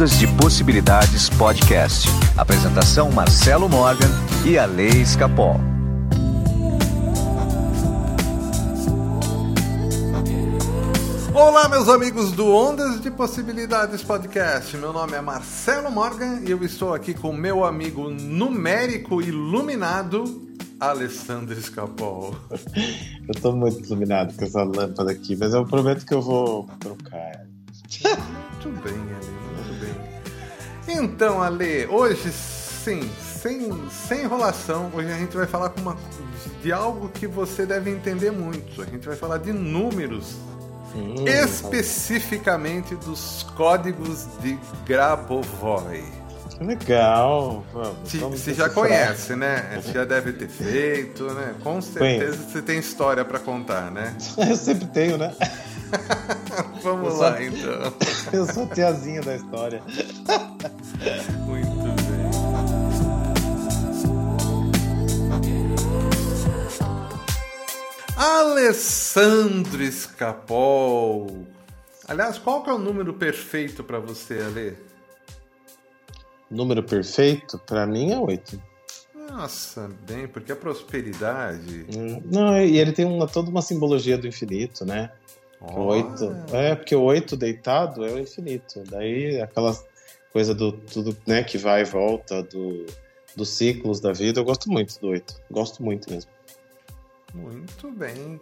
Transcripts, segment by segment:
Ondas de Possibilidades Podcast. Apresentação Marcelo Morgan e a Lei Escapol. Olá, meus amigos do Ondas de Possibilidades Podcast. Meu nome é Marcelo Morgan e eu estou aqui com meu amigo numérico iluminado, Alessandro Escapol. Eu tô muito iluminado com essa lâmpada aqui, mas eu prometo que eu vou trocar. Muito bem, bem. Então, Ale, hoje, sim, sem, sem enrolação, hoje a gente vai falar uma, de algo que você deve entender muito. A gente vai falar de números. Hum, especificamente dos códigos de Grabovoi. Legal, vamos. Você já conhece, né? Você já deve ter feito, né? Com certeza você tem história para contar, né? Eu sempre tenho, né? Vamos Eu só- lá, então. Eu sou tiazinha da história. Muito bem. Alessandro Escapol. Aliás, qual que é o número perfeito para você, Ale? Número perfeito, pra mim, é 8. Nossa, bem, porque a prosperidade. Não, e ele tem uma, toda uma simbologia do infinito, né? Que o Olha. 8. É, porque o 8 deitado é o infinito. Daí aquela coisa do tudo né, que vai e volta, do, dos ciclos da vida, eu gosto muito do 8. Gosto muito mesmo. Muito bem.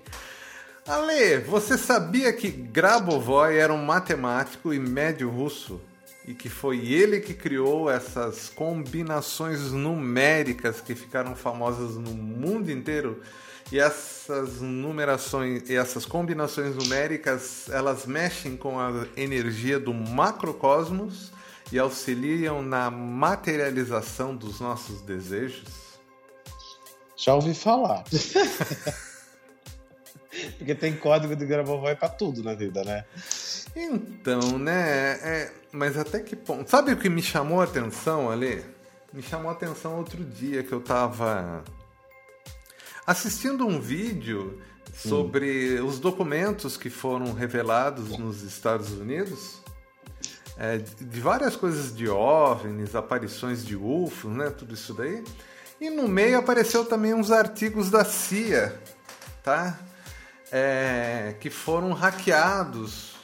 Ale, você sabia que Grabovoi era um matemático e médio russo? E que foi ele que criou essas combinações numéricas que ficaram famosas no mundo inteiro? E essas numerações e essas combinações numéricas, elas mexem com a energia do macrocosmos e auxiliam na materialização dos nossos desejos? Já ouvi falar. Porque tem código de Grabovoi pra tudo na vida, né? Então, né? é- mas até que ponto? Sabe o que me chamou a atenção, Ale? Me chamou a atenção outro dia que eu tava assistindo um vídeo sobre os documentos que foram revelados nos Estados Unidos. é, de- várias coisas de OVNIs, aparições de UFOs, né? Tudo isso daí. E no meio apareceu também uns artigos da CIA, tá? É, que foram hackeados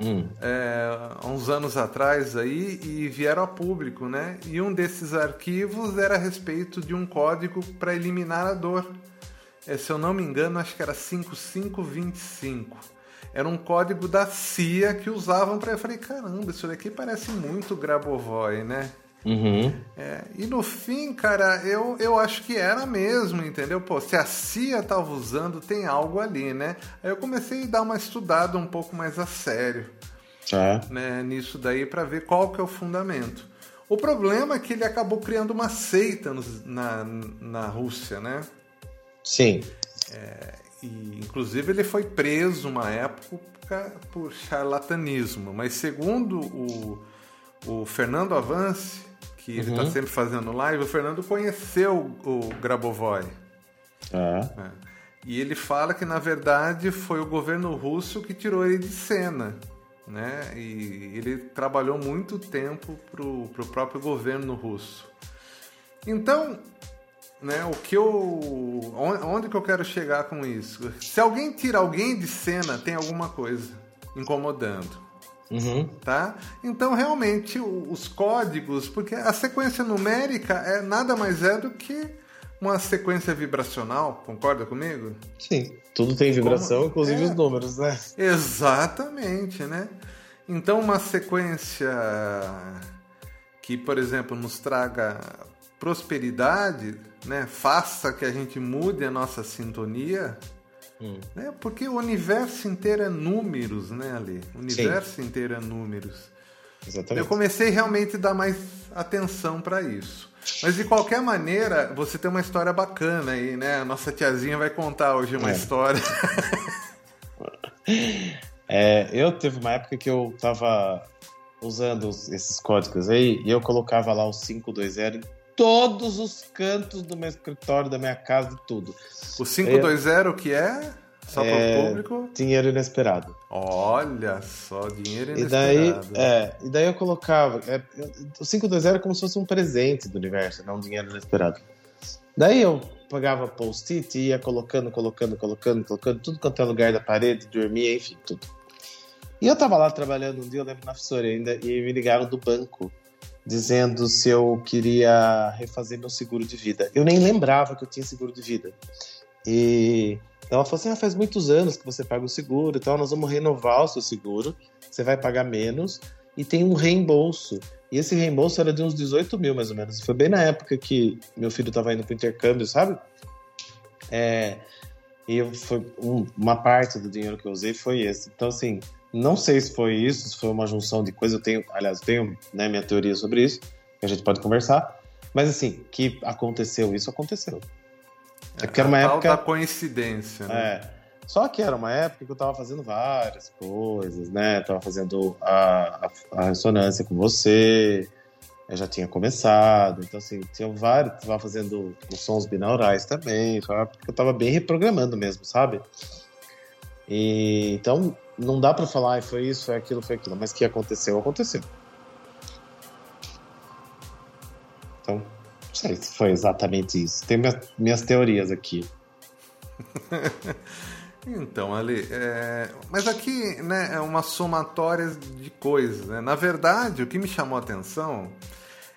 Hum. é, há uns anos atrás aí e vieram a público, né? E um desses arquivos era a respeito de um código para eliminar a dor. É, se eu não me engano, acho que era 5525. Era um código da CIA que usavam para. Eu falei, caramba, isso daqui parece muito Grabovoi, né? Uhum. É, e no fim, cara, eu, eu acho que era mesmo, entendeu? Pô, se a CIA tava usando, tem algo ali, né? Aí eu comecei a dar uma estudada um pouco mais a sério É. né, nisso daí para ver qual que é o fundamento. O problema é que ele acabou criando uma seita nos- na, na Rússia, né? Sim. E, inclusive ele foi preso uma época por charlatanismo, mas segundo o, o Fernando Avance, que ele está Uhum. sempre fazendo live, o Fernando conheceu o Grabovoi. É. né? E ele fala que na verdade foi o governo russo que tirou ele de cena, né? E ele trabalhou muito tempo pro, pro próprio governo russo. Então, né? O que eu, on- onde que eu quero chegar com isso? Se alguém tira alguém de cena, tem alguma coisa incomodando Uhum. tá? Então realmente os códigos, porque a sequência numérica é nada mais é do que uma sequência vibracional, concorda comigo? Sim. Tudo tem vibração, Como- inclusive é. os números, né? Exatamente, né? Então uma sequência que, por exemplo, nos traga prosperidade, né? Faça que a gente mude a nossa sintonia, Hum. né? Porque o universo inteiro é números, né, Ali? O universo inteiro é números. Exatamente. Eu comecei realmente a dar mais atenção para isso. Mas de qualquer maneira, você tem uma história bacana aí, né? A nossa tiazinha vai contar hoje uma É. história. É, eu teve uma época que eu tava usando esses códigos aí e eu colocava lá o 520 em todos os cantos do meu escritório, da minha casa, de tudo. O 520 que é Só para É, o público? Dinheiro inesperado. Olha só, dinheiro E daí, inesperado. é, e daí eu colocava. É, eu- o 520 é como se fosse um presente do universo, não um dinheiro inesperado. Daí eu pagava post-it e ia colocando, colocando, colocando, colocando, tudo quanto é lugar da parede, dormia, enfim, tudo. E eu tava lá trabalhando um dia, eu lembro na Fissura ainda, e me ligaram do banco dizendo se eu queria refazer meu seguro de vida. Eu nem lembrava que eu tinha seguro de vida. E ela falou assim: ah, faz muitos anos que você paga o seguro e tal, nós vamos renovar o seu seguro, você vai pagar menos e tem um reembolso. E esse reembolso era de uns 18 mil, mais ou menos. Foi bem na época que meu filho estava indo para intercâmbio, sabe? É, e eu, foi um- uma parte do dinheiro que eu usei foi esse. Então, assim, não sei se foi isso, se foi uma junção de coisas. Eu tenho, aliás, eu tenho né, minha teoria sobre isso, que a gente pode conversar. Mas, assim, que aconteceu isso, aconteceu. É porque era uma tal época. da coincidência, né? É. Só que era uma época que eu tava fazendo várias coisas, né? Tava fazendo a, a, a ressonância com você, eu já tinha começado, então assim, tinha vários, tava fazendo os sons binaurais também, foi uma época que eu tava bem reprogramando mesmo, sabe? E, então, não dá pra falar, "Ai, foi isso, foi aquilo, foi aquilo, mas que aconteceu, aconteceu. Então, não sei se foi exatamente isso. Tem minhas, minhas teorias aqui. Então, Ali, é... mas aqui né, é uma somatória de coisas. Né? Na verdade, o que me chamou a atenção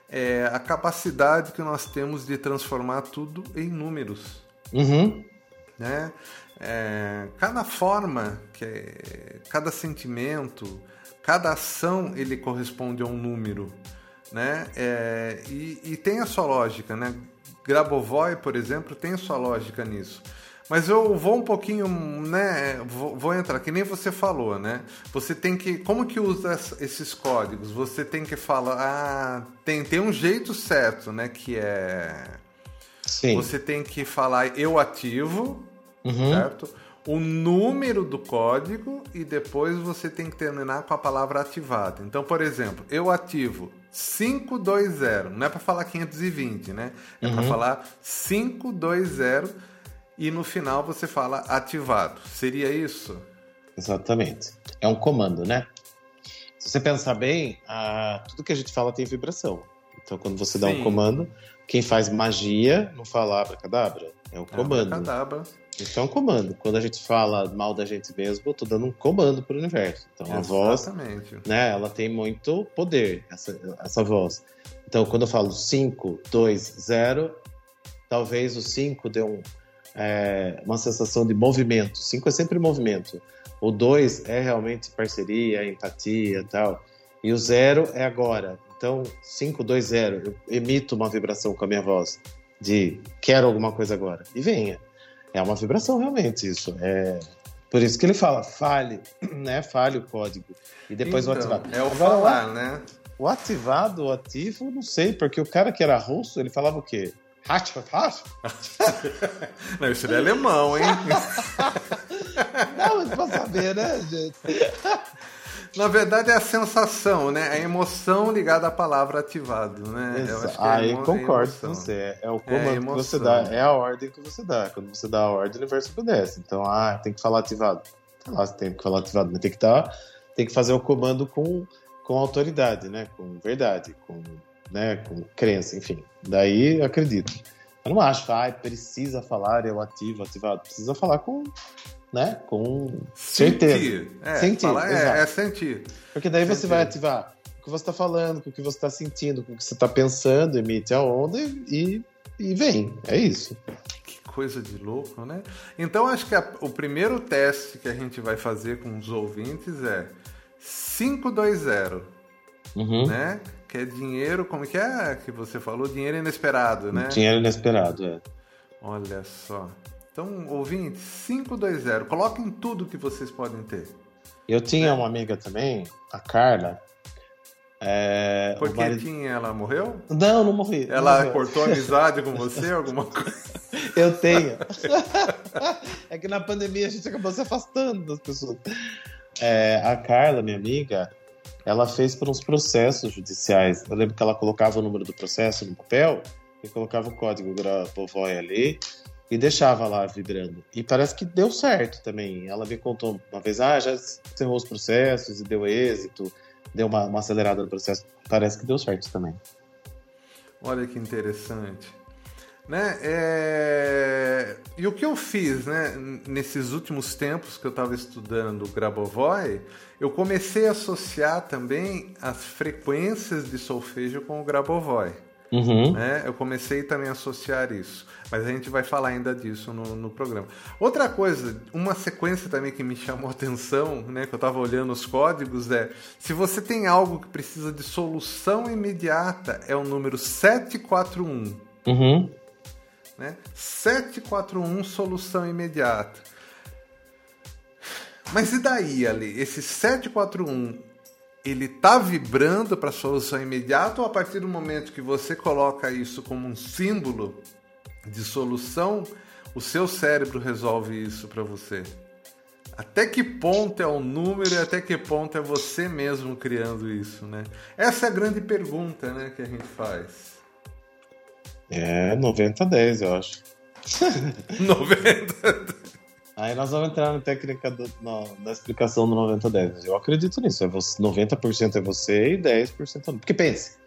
é a capacidade que nós temos de transformar tudo em números. Uhum. Né? É, cada forma, que é- cada sentimento, cada ação, ele corresponde a um número. Né? É, e, e tem a sua lógica. Né? Grabovoi, por exemplo, tem a sua lógica nisso. Mas eu vou um pouquinho, né? Vou, vou entrar, que nem você falou, né? Você tem que. Como que usa es- esses códigos? Você tem que falar. Ah, tem, tem um jeito certo, né? Que é. Sim. Você tem que falar eu ativo, Uhum. certo? O número do código e depois você tem que terminar com a palavra ativada. Então, por exemplo, eu ativo 520, não é para falar 520, né? É para falar 520 e no final você fala ativado. Seria isso? Exatamente. É um comando, né? Se você pensar bem, a- tudo que a gente fala tem vibração. Então, quando você dá Sim. um comando, quem faz magia não fala abracadabra, é o comando. Abracadabra. Então, é um comando. Quando a gente fala mal da gente mesmo, eu tô dando um comando pro universo. Então, a voz, Exatamente. né, ela tem muito poder, essa, essa voz. Então, quando eu falo 5, 2, 0, talvez o 5 dê um, é, uma sensação de movimento. 5 é sempre movimento. O 2 é realmente parceria, empatia tal. E o 0 é agora. Então, 5, 2, 0, eu emito uma vibração com a minha voz de quero alguma coisa agora. E venha. É uma vibração realmente isso. É por isso que ele fala, fale, né? Fale o código. E depois o Então, ativado. É o Agora, falar, né? o ativado, o ativo, não sei, porque o cara que era russo, ele falava o quê? Não, isso é alemão, hein? Não, mas pra saber, né, gente? Na verdade é a sensação, né? A emoção ligada à palavra ativado, né? Eu acho é Aí é concordo com você. É o comando que você dá, é a ordem que você dá. Quando você dá a ordem, o universo obedece. Então, ah, tem que falar ativado. Tá lá, tem que falar ativado, mas tem que dar, tem que fazer o comando com, com autoridade, né? Com verdade, com, né? com crença, enfim. Daí eu acredito. Eu não acho, ah, precisa falar, eu ativo, ativado. Precisa falar com, né? Com certeza. Sentir. É, Sentir, falar é, é sentir. Porque daí você Sentir. vai ativar o que você está falando, com o que você está sentindo, com o que você está pensando, emite a onda e, e vem. É isso. Que coisa de louco, né? Então acho que a- o primeiro teste que a gente vai fazer com os ouvintes é 520, Uhum. né? Que é dinheiro, como que é que você falou? Dinheiro inesperado, né? Dinheiro inesperado, é. Olha só. Então, ouvintes, 520. Coloquem tudo que vocês podem ter. Eu tinha uma amiga também, a Carla. É, Porque marido- tinha, ela morreu? Não, não morri. não Ela morreu. cortou amizade com você, alguma coisa? Eu tenho. é que na pandemia a gente acabou se afastando das pessoas. É, a Carla, minha amiga, ela fez por uns processos judiciais. Eu lembro que ela colocava o número do processo no papel e colocava o código Grabovoi ali e deixava lá vibrando. E parece que deu certo também. Ela me contou uma vez, ah, já encerrou os processos e deu êxito, deu uma, uma acelerada no processo. Parece que deu certo também. Olha que interessante. Né? É... E o que eu fiz né? nesses últimos tempos que eu estava estudando o Grabovoi, eu comecei a associar também as frequências de solfejo com o Grabovoi. Uhum. Né? Eu comecei também a associar isso. Mas a gente vai falar ainda disso no, no programa. Outra coisa, uma sequência também que me chamou a atenção, né, que eu estava olhando os códigos, é se você tem algo que precisa de solução imediata, é o número 741. Uhum. Né? 741, solução imediata. Mas e daí, Ali? Esse 741 ele tá vibrando para solução imediata ou a partir do momento que você coloca isso como um símbolo de solução, o seu cérebro resolve isso para você? Até que ponto é o número e até que ponto é você mesmo criando isso, né? Essa é a grande pergunta, né, que a gente faz. É 90-10, eu acho. 90. Aí nós vamos entrar na técnica do, na, na explicação do 90-10. Eu acredito nisso. É você, 90% é você e 10% não. Porque pense,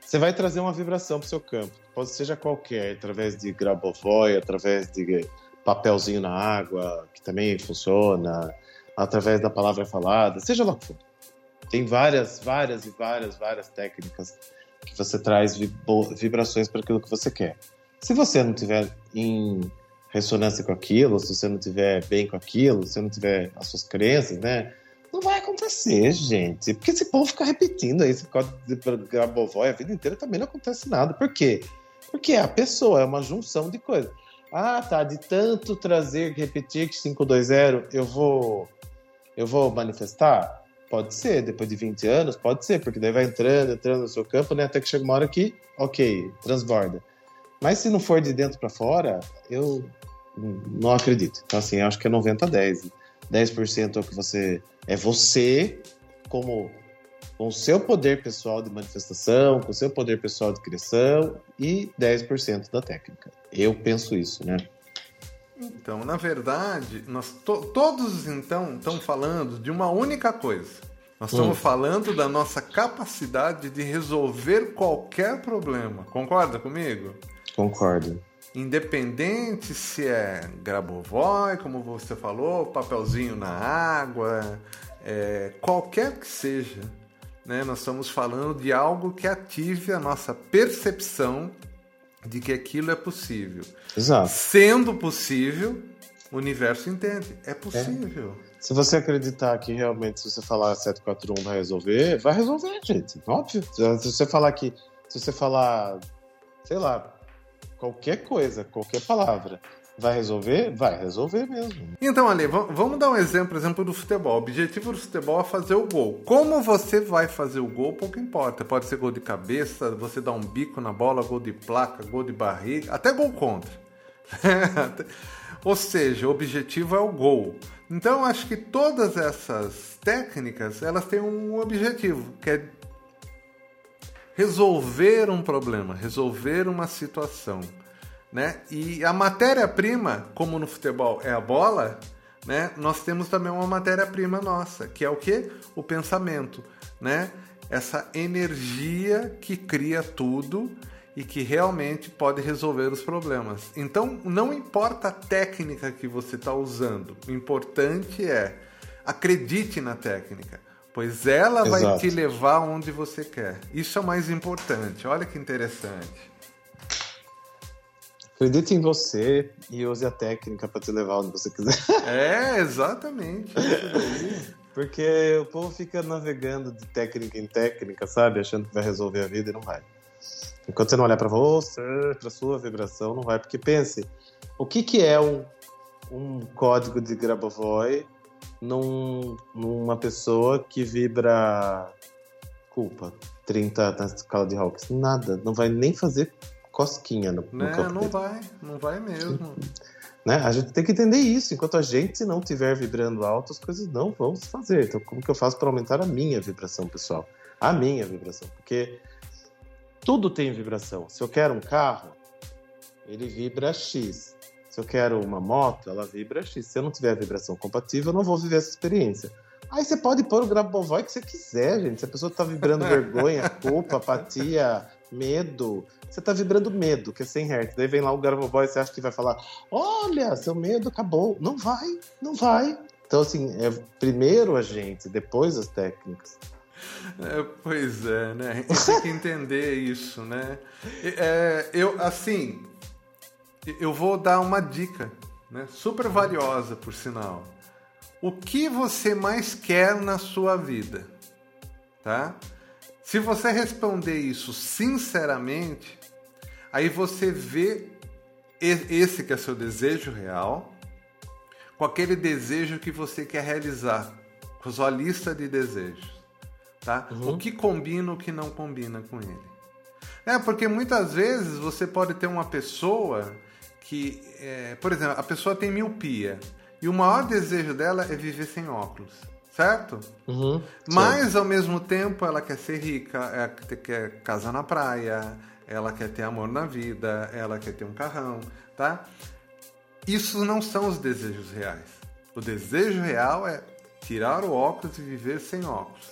você vai trazer uma vibração para o seu campo. Pode seja qualquer, através de grabovoi, através de papelzinho na água, que também funciona, através da palavra falada, seja lá o que for. Tem várias, várias e várias, várias técnicas que você traz vibrações para aquilo que você quer. Se você não tiver em ressonância com aquilo, se você não tiver bem com aquilo, se você não tiver as suas crenças, né? Não vai acontecer, gente. Porque esse povo fica repetindo aí esse código de a vida inteira também não acontece nada. Por quê? Porque é a pessoa, é uma junção de coisas. Ah, tá, de tanto trazer, repetir que 520, eu vou eu vou manifestar? Pode ser, depois de 20 anos, pode ser, porque daí vai entrando, entrando no seu campo, né, até que chega uma hora que, ok, transborda. Mas se não for de dentro para fora, eu não acredito. Então, assim, acho que é 90 a 10. 10% é o que você. É você, como com o seu poder pessoal de manifestação, com o seu poder pessoal de criação e 10% da técnica. Eu penso isso, né? Então, na verdade, nós to todos então estão falando de uma única coisa. Nós estamos hum. falando da nossa capacidade de resolver qualquer problema. Concorda comigo? Concordo. Independente se é Grabovoi, como você falou, papelzinho na água, é, qualquer que seja, né, nós estamos falando de algo que ative a nossa percepção de que aquilo é possível. Exato. Sendo possível, o universo entende. É possível. É. Se você acreditar que realmente, se você falar 741 vai resolver, vai resolver, gente. Óbvio. Se você falar que. Se você falar, sei lá, qualquer coisa, qualquer palavra. Vai resolver? Vai resolver mesmo. Então, Ali, vamos dar um exemplo, exemplo do futebol. O objetivo do futebol é fazer o gol. Como você vai fazer o gol, pouco importa. Pode ser gol de cabeça, você dá um bico na bola, gol de placa, gol de barriga, até gol contra. Ou seja, o objetivo é o gol. Então, acho que todas essas técnicas, elas têm um objetivo, que é resolver um problema, resolver uma situação, né? E a matéria-prima, como no futebol é a bola, né? Nós temos também uma matéria-prima nossa, que é o que? O pensamento, né? Essa energia que cria tudo e que realmente pode resolver os problemas. Então, não importa a técnica que você está usando, o importante é acredite na técnica pois ela Exato. vai te levar onde você quer. Isso é o mais importante. Olha que interessante. Acredite em você e use a técnica para te levar onde você quiser. É, exatamente. Porque o povo fica navegando de técnica em técnica, sabe? Achando que vai resolver a vida e não vai. Enquanto você não olhar para você, para sua vibração, não vai. Porque pense, o que, que é um, um código de Grabovoi num, numa pessoa que vibra culpa 30 na escala de Hawks. Nada, não vai nem fazer cosquinha no, no né, campo Não dele. vai, não vai mesmo. né? A gente tem que entender isso. Enquanto a gente não estiver vibrando alto, as coisas não vão se fazer. Então, como que eu faço para aumentar a minha vibração, pessoal? A minha vibração. Porque tudo tem vibração. Se eu quero um carro, ele vibra X. Se eu quero uma moto, ela vibra X. Se eu não tiver a vibração compatível, eu não vou viver essa experiência. Aí você pode pôr o Grabovoi que você quiser, gente. Se a pessoa tá vibrando vergonha, culpa, apatia, medo, você tá vibrando medo, que é 100 Hz. Daí vem lá o Grabovoi e você acha que vai falar: Olha, seu medo acabou. Não vai, não vai. Então, assim, é primeiro a gente, depois as técnicas. É, pois é, né? A gente tem que entender isso, né? É, eu, assim, eu vou dar uma dica, né? Super valiosa, por sinal. O que você mais quer na sua vida, tá? Se você responder isso sinceramente, aí você vê esse que é seu desejo real, com aquele desejo que você quer realizar, com a sua lista de desejos tá? Uhum. O que combina, o que não combina com ele. É, porque muitas vezes você pode ter uma pessoa que, é, por exemplo, a pessoa tem miopia e o maior desejo dela é viver sem óculos, certo? Uhum, Mas certo. ao mesmo tempo ela quer ser rica, ela quer casar na praia, ela quer ter amor na vida, ela quer ter um carrão, tá? Isso não são os desejos reais. O desejo real é tirar o óculos e viver sem óculos.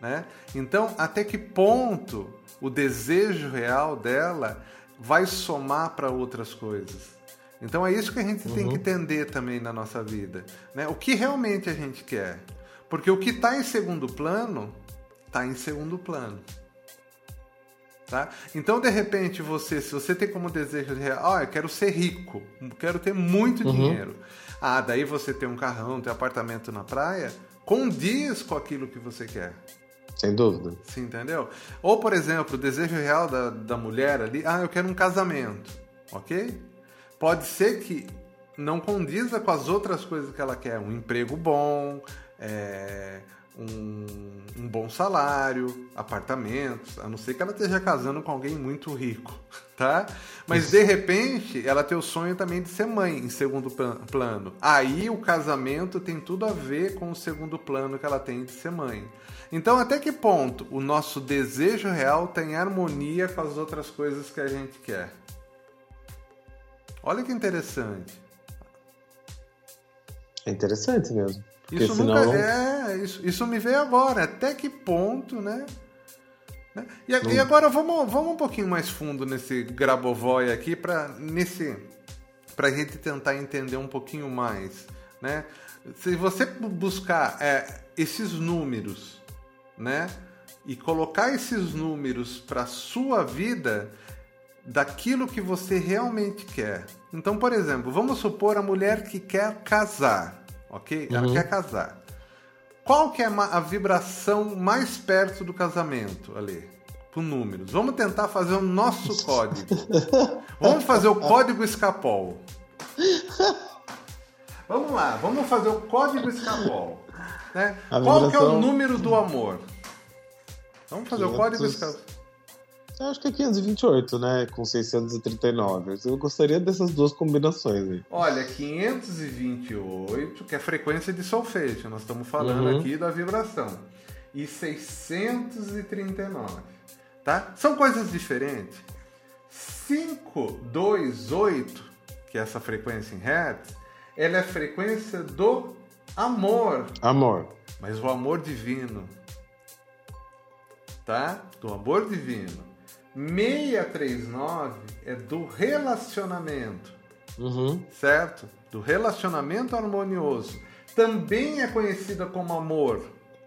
Né? Então, até que ponto o desejo real dela vai somar para outras coisas? Então, é isso que a gente uhum. tem que uhum. entender também na nossa vida. Né? O que realmente a gente quer? Porque o que está em segundo plano, está em segundo plano. Tá? Então, de repente, você, se você tem como desejo real, oh, eu quero ser rico, quero ter muito uhum. dinheiro. Ah, daí você tem um carrão, tem um apartamento na praia, condiz com aquilo que você quer. Sem dúvida. Sim, entendeu? Ou, por exemplo, o desejo real da, da mulher ali, ah, eu quero um casamento, ok? Pode ser que não condiza com as outras coisas que ela quer, um emprego bom, é, um, um, bom salário, apartamentos, a não ser que ela esteja casando com alguém muito rico, tá? Mas de repente ela tem o sonho também de ser mãe em segundo plano. Aí o casamento tem tudo a ver com o segundo plano que ela tem de ser mãe. Então, até que ponto o nosso desejo real tem harmonia com as outras coisas que a gente quer? Olha que interessante. É interessante mesmo. Isso senão... nunca é, isso, isso me veio agora. Até que ponto, né? né? E, e, agora vamos, vamos um pouquinho mais fundo nesse Grabovoi aqui para nesse para a gente tentar entender um pouquinho mais, né? Se você buscar é, esses números né? E colocar esses números para sua vida daquilo que você realmente quer. Então, por exemplo, vamos supor a mulher que quer casar, ok? Ela uhum. quer casar. Qual que é a vibração mais perto do casamento ali? Por números. Vamos tentar fazer o nosso código. Vamos fazer o código escapol. Vamos lá, vamos fazer o código escapol. Né? Qual que é o número do amor? Vamos fazer 500... o código escapol. Eu acho que é 528, né? Com 639. Eu gostaria dessas duas combinações aí. Olha, 528, que é frequência de solfejo. Nós estamos falando uhum. aqui da vibração. E 639. Tá? São coisas diferentes. 528, que é essa frequência em hertz, ela é a frequência do amor. Amor. Mas o amor divino. Tá? Do amor divino. 639 é do relacionamento. Uhum. Certo? Do relacionamento harmonioso. Também é conhecida como amor,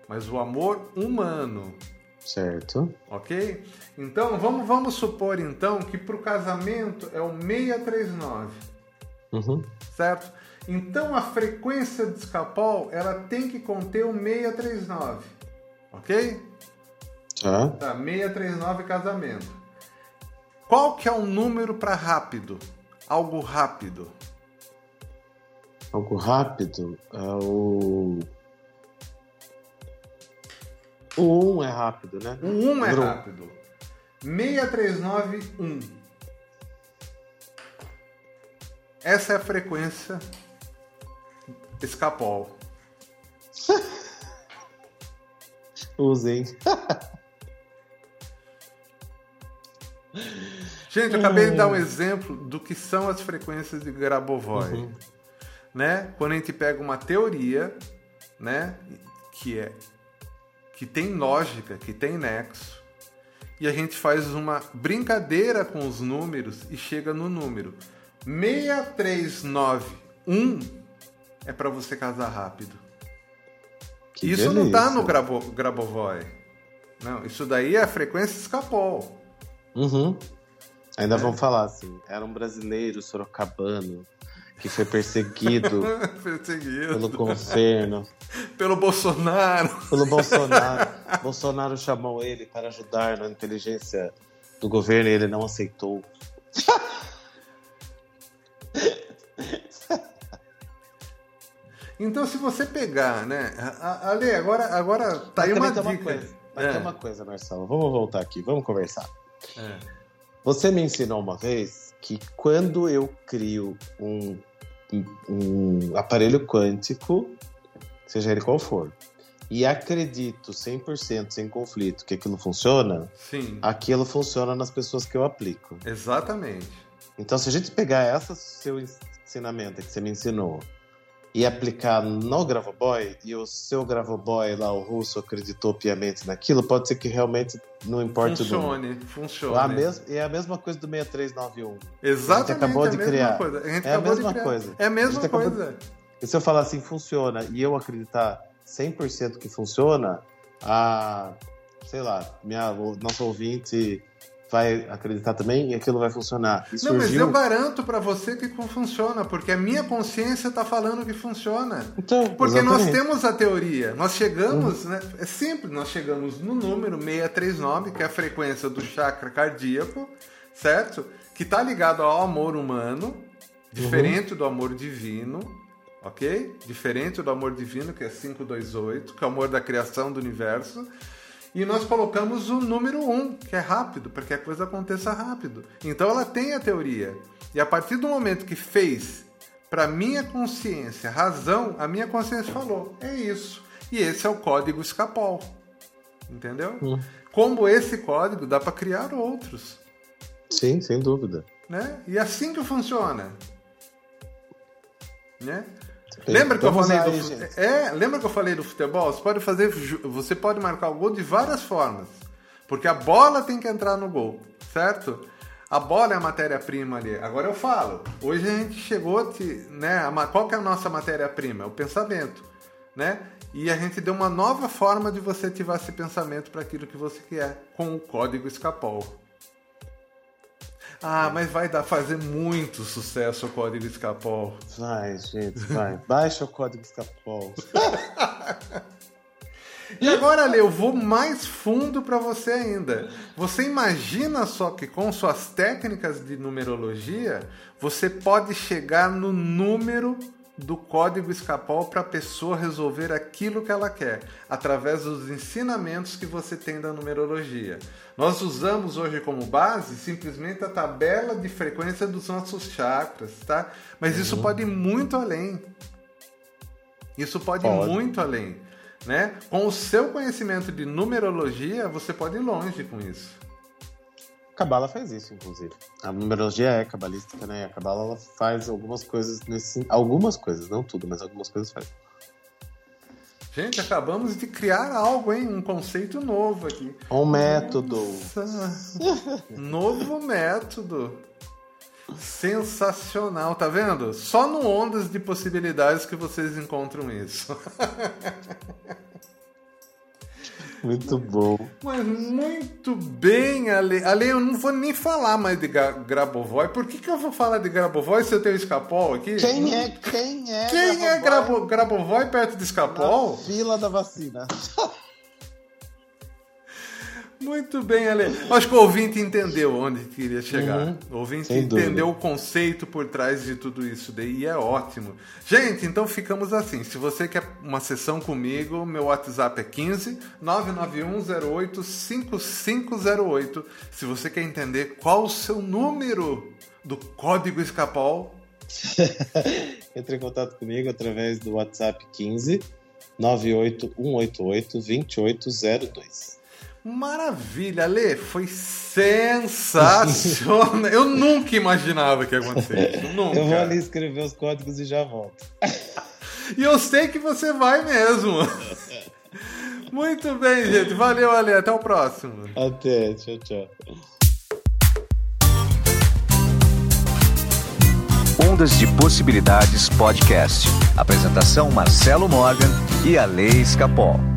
mas o amor humano. Certo. Ok? Então vamos, vamos supor então que para o casamento é o 639. Uhum. Certo? Então a frequência de escapol ela tem que conter o 639. Ok? Tá. Tá, 639 casamento. Qual que é o número para rápido? Algo rápido. Algo rápido? É o. O 1 é rápido, né? O 1 é rápido. 6391. Essa é a frequência escapol. Usem. Gente, eu acabei de dar um exemplo do que são as frequências de Grabovoi. Uhum. Né? Quando a gente pega uma teoria, né, que é que tem lógica, que tem nexo, e a gente faz uma brincadeira com os números e chega no número 6391 é para você casar rápido. Que isso não tá delícia. no Grabo, Grabovoi. Não, isso daí é a frequência escapol. Uhum. É. Ainda vão falar assim, era um brasileiro sorocabano que foi perseguido Perseguido. pelo governo, Pelo Bolsonaro. pelo Bolsonaro. Bolsonaro chamou ele para ajudar na inteligência do governo e ele não aceitou. Então, se você pegar, né? Ale, agora, agora tá aí Mas uma também tem dica. uma coisa. Mas É. tem uma coisa, Marcelo. Vamos voltar aqui, vamos conversar. É. Você me ensinou uma vez que quando eu crio um, um- um aparelho quântico, seja ele qual for, e acredito 100% sem conflito que aquilo funciona, Sim, aquilo funciona nas pessoas que eu aplico. exatamente. Então, se a gente pegar esse seu ensinamento que você me ensinou e aplicar no Gravoboy, e o seu Gravoboy lá, o russo, acreditou piamente naquilo, pode ser que realmente não importe o número. Funcione, funcione. Mes- É a mesma coisa do 6391. Exatamente. A gente acabou de criar. É a mesma coisa. É a mesma coisa. E se eu falar assim, funciona, e eu acreditar 100% que funciona, a, sei lá, minha, o nosso ouvinte vai acreditar também e aquilo vai funcionar. E Não, mas surgiu... eu garanto pra você que funciona, porque a minha consciência tá falando que funciona. Então, Porque nós exatamente. Uhum. temos a teoria. Nós chegamos, né? É simples, nós chegamos no número 639, que é a frequência do chakra cardíaco, certo? Que está ligado ao amor humano, diferente do amor divino, ok? Diferente do amor divino, que é 528, que é o amor da criação do universo. E nós colocamos o número 1, que é rápido, para que a coisa aconteça rápido. Então ela tem a teoria. E a partir do momento que fez para minha consciência razão, a minha consciência falou: é isso. E esse é o código escapol. Entendeu? Hum. Como esse código dá para criar outros. Sim, sem dúvida. Né? E assim que funciona. Né? Lembra que eu Vamos falei do gente. é, lembra que eu falei do futebol? Você pode fazer, você pode marcar o gol de várias formas, porque a bola tem que entrar no gol, certo? A bola é a matéria-prima ali. Agora eu falo, hoje a gente chegou, te, né? Qual que é a nossa matéria-prima? É o pensamento, né? E a gente deu uma nova forma de você ativar esse pensamento para aquilo que você quer, com o código escapol. Ah, mas vai dar fazer muito sucesso o código escapol. Vai, gente, vai. Baixa o código Escapol. E agora, Lê, eu vou mais fundo para você ainda. Você imagina só que com suas técnicas de numerologia, você pode chegar no número do código escapol para a pessoa resolver aquilo que ela quer, através dos ensinamentos que você tem da numerologia. Nós usamos hoje como base simplesmente a tabela de frequência dos nossos chakras, tá? Mas isso pode ir muito além. Isso pode, ir Pode. muito além, né? Com o seu conhecimento de numerologia, você pode ir longe com isso. Cabala faz isso, inclusive. A numerologia é cabalística, né? A Cabala faz algumas coisas nesse. Algumas coisas, não tudo, mas algumas coisas faz. Gente, acabamos de criar algo, hein? Um conceito novo aqui. Um método. Novo método. Sensacional, tá vendo? Só no Ondas de Possibilidades que vocês encontram isso. Muito bom. Mas muito bem, Ale. Ale, eu não vou nem falar mais de Gra- Grabovoi. Por que, que eu vou falar de Grabovoi se eu tenho Escapol aqui? Quem é? Quem é? Quem é Grabo, Grabovoi perto de Escapol? Na fila da vacina. Muito bem, Ale. Acho que o ouvinte entendeu onde queria chegar. Uhum. O ouvinte entendeu o conceito por trás de tudo isso daí e é ótimo. Gente, então ficamos assim. Se você quer uma sessão comigo, meu WhatsApp é 15 99108 5508. Se você quer entender qual o seu número do código escapol, Entre em contato comigo através do WhatsApp 15 98188 2802. Maravilha, Ale, foi sensacional. Eu nunca imaginava que ia acontecer isso. Nunca. Eu vou ali escrever os códigos e já volto. e eu sei que você vai mesmo. Muito bem, gente. Valeu, Ale. Até o próximo. Até. Tchau, tchau. Ondas de Possibilidades Podcast. Apresentação Marcelo Morgan e Ale Escapol.